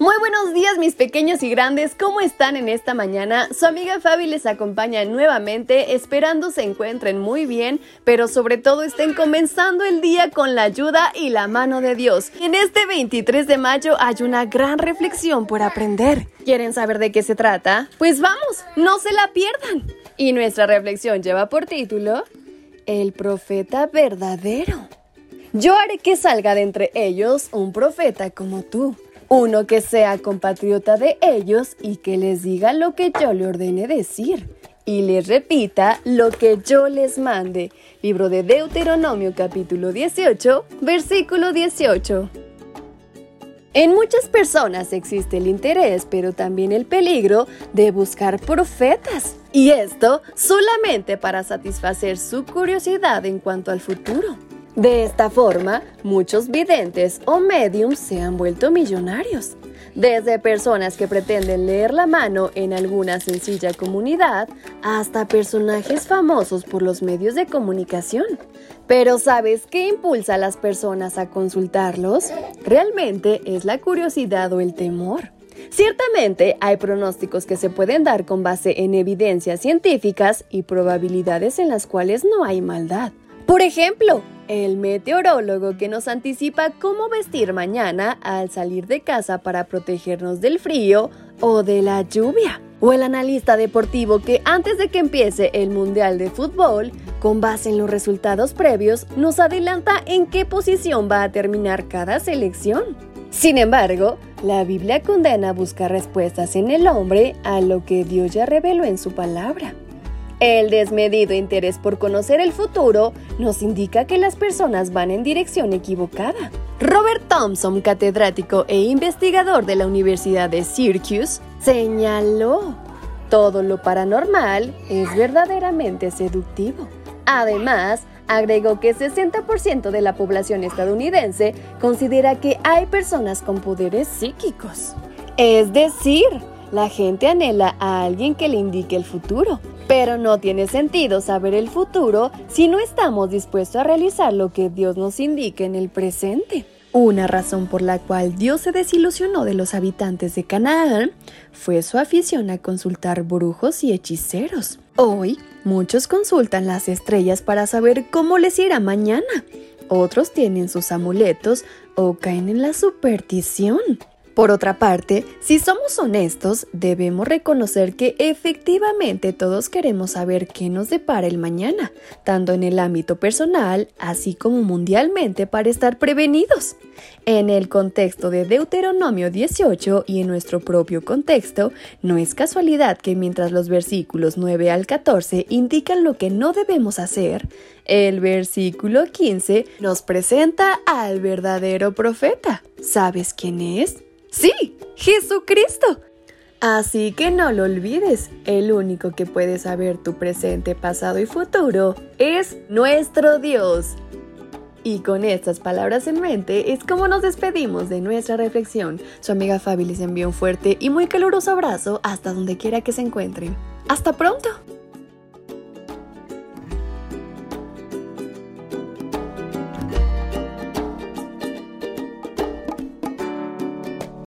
Muy buenos días mis pequeños y grandes, ¿cómo están en esta mañana? Su amiga Fabi les acompaña nuevamente, esperando se encuentren muy bien, pero sobre todo estén comenzando el día con la ayuda y la mano de Dios. En este 23 de mayo hay una gran reflexión por aprender. ¿Quieren saber de qué se trata? Pues vamos, no se la pierdan. Y nuestra reflexión lleva por título El profeta verdadero. Yo haré que salga de entre ellos un profeta como tú uno que sea compatriota de ellos y que les diga lo que yo le ordene decir y les repita lo que yo les mande. Libro de Deuteronomio capítulo 18, versículo 18. En muchas personas existe el interés, pero también el peligro de buscar profetas. Y esto solamente para satisfacer su curiosidad en cuanto al futuro. De esta forma, muchos videntes o mediums se han vuelto millonarios, desde personas que pretenden leer la mano en alguna sencilla comunidad hasta personajes famosos por los medios de comunicación. Pero ¿sabes qué impulsa a las personas a consultarlos? Realmente es la curiosidad o el temor. Ciertamente hay pronósticos que se pueden dar con base en evidencias científicas y probabilidades en las cuales no hay maldad. Por ejemplo, el meteorólogo que nos anticipa cómo vestir mañana al salir de casa para protegernos del frío o de la lluvia. O el analista deportivo que antes de que empiece el Mundial de Fútbol, con base en los resultados previos, nos adelanta en qué posición va a terminar cada selección. Sin embargo, la Biblia condena buscar respuestas en el hombre a lo que Dios ya reveló en su palabra. El desmedido interés por conocer el futuro nos indica que las personas van en dirección equivocada. Robert Thompson, catedrático e investigador de la Universidad de Syracuse, señaló, todo lo paranormal es verdaderamente seductivo. Además, agregó que 60% de la población estadounidense considera que hay personas con poderes psíquicos. Es decir, la gente anhela a alguien que le indique el futuro, pero no tiene sentido saber el futuro si no estamos dispuestos a realizar lo que Dios nos indique en el presente. Una razón por la cual Dios se desilusionó de los habitantes de Canaán fue su afición a consultar brujos y hechiceros. Hoy, muchos consultan las estrellas para saber cómo les irá mañana. Otros tienen sus amuletos o caen en la superstición. Por otra parte, si somos honestos, debemos reconocer que efectivamente todos queremos saber qué nos depara el mañana, tanto en el ámbito personal así como mundialmente para estar prevenidos. En el contexto de Deuteronomio 18 y en nuestro propio contexto, no es casualidad que mientras los versículos 9 al 14 indican lo que no debemos hacer, el versículo 15 nos presenta al verdadero profeta. ¿Sabes quién es? Sí, Jesucristo. Así que no lo olvides, el único que puede saber tu presente, pasado y futuro es nuestro Dios. Y con estas palabras en mente es como nos despedimos de nuestra reflexión. Su amiga Fabi les envía un fuerte y muy caluroso abrazo hasta donde quiera que se encuentren. ¡Hasta pronto!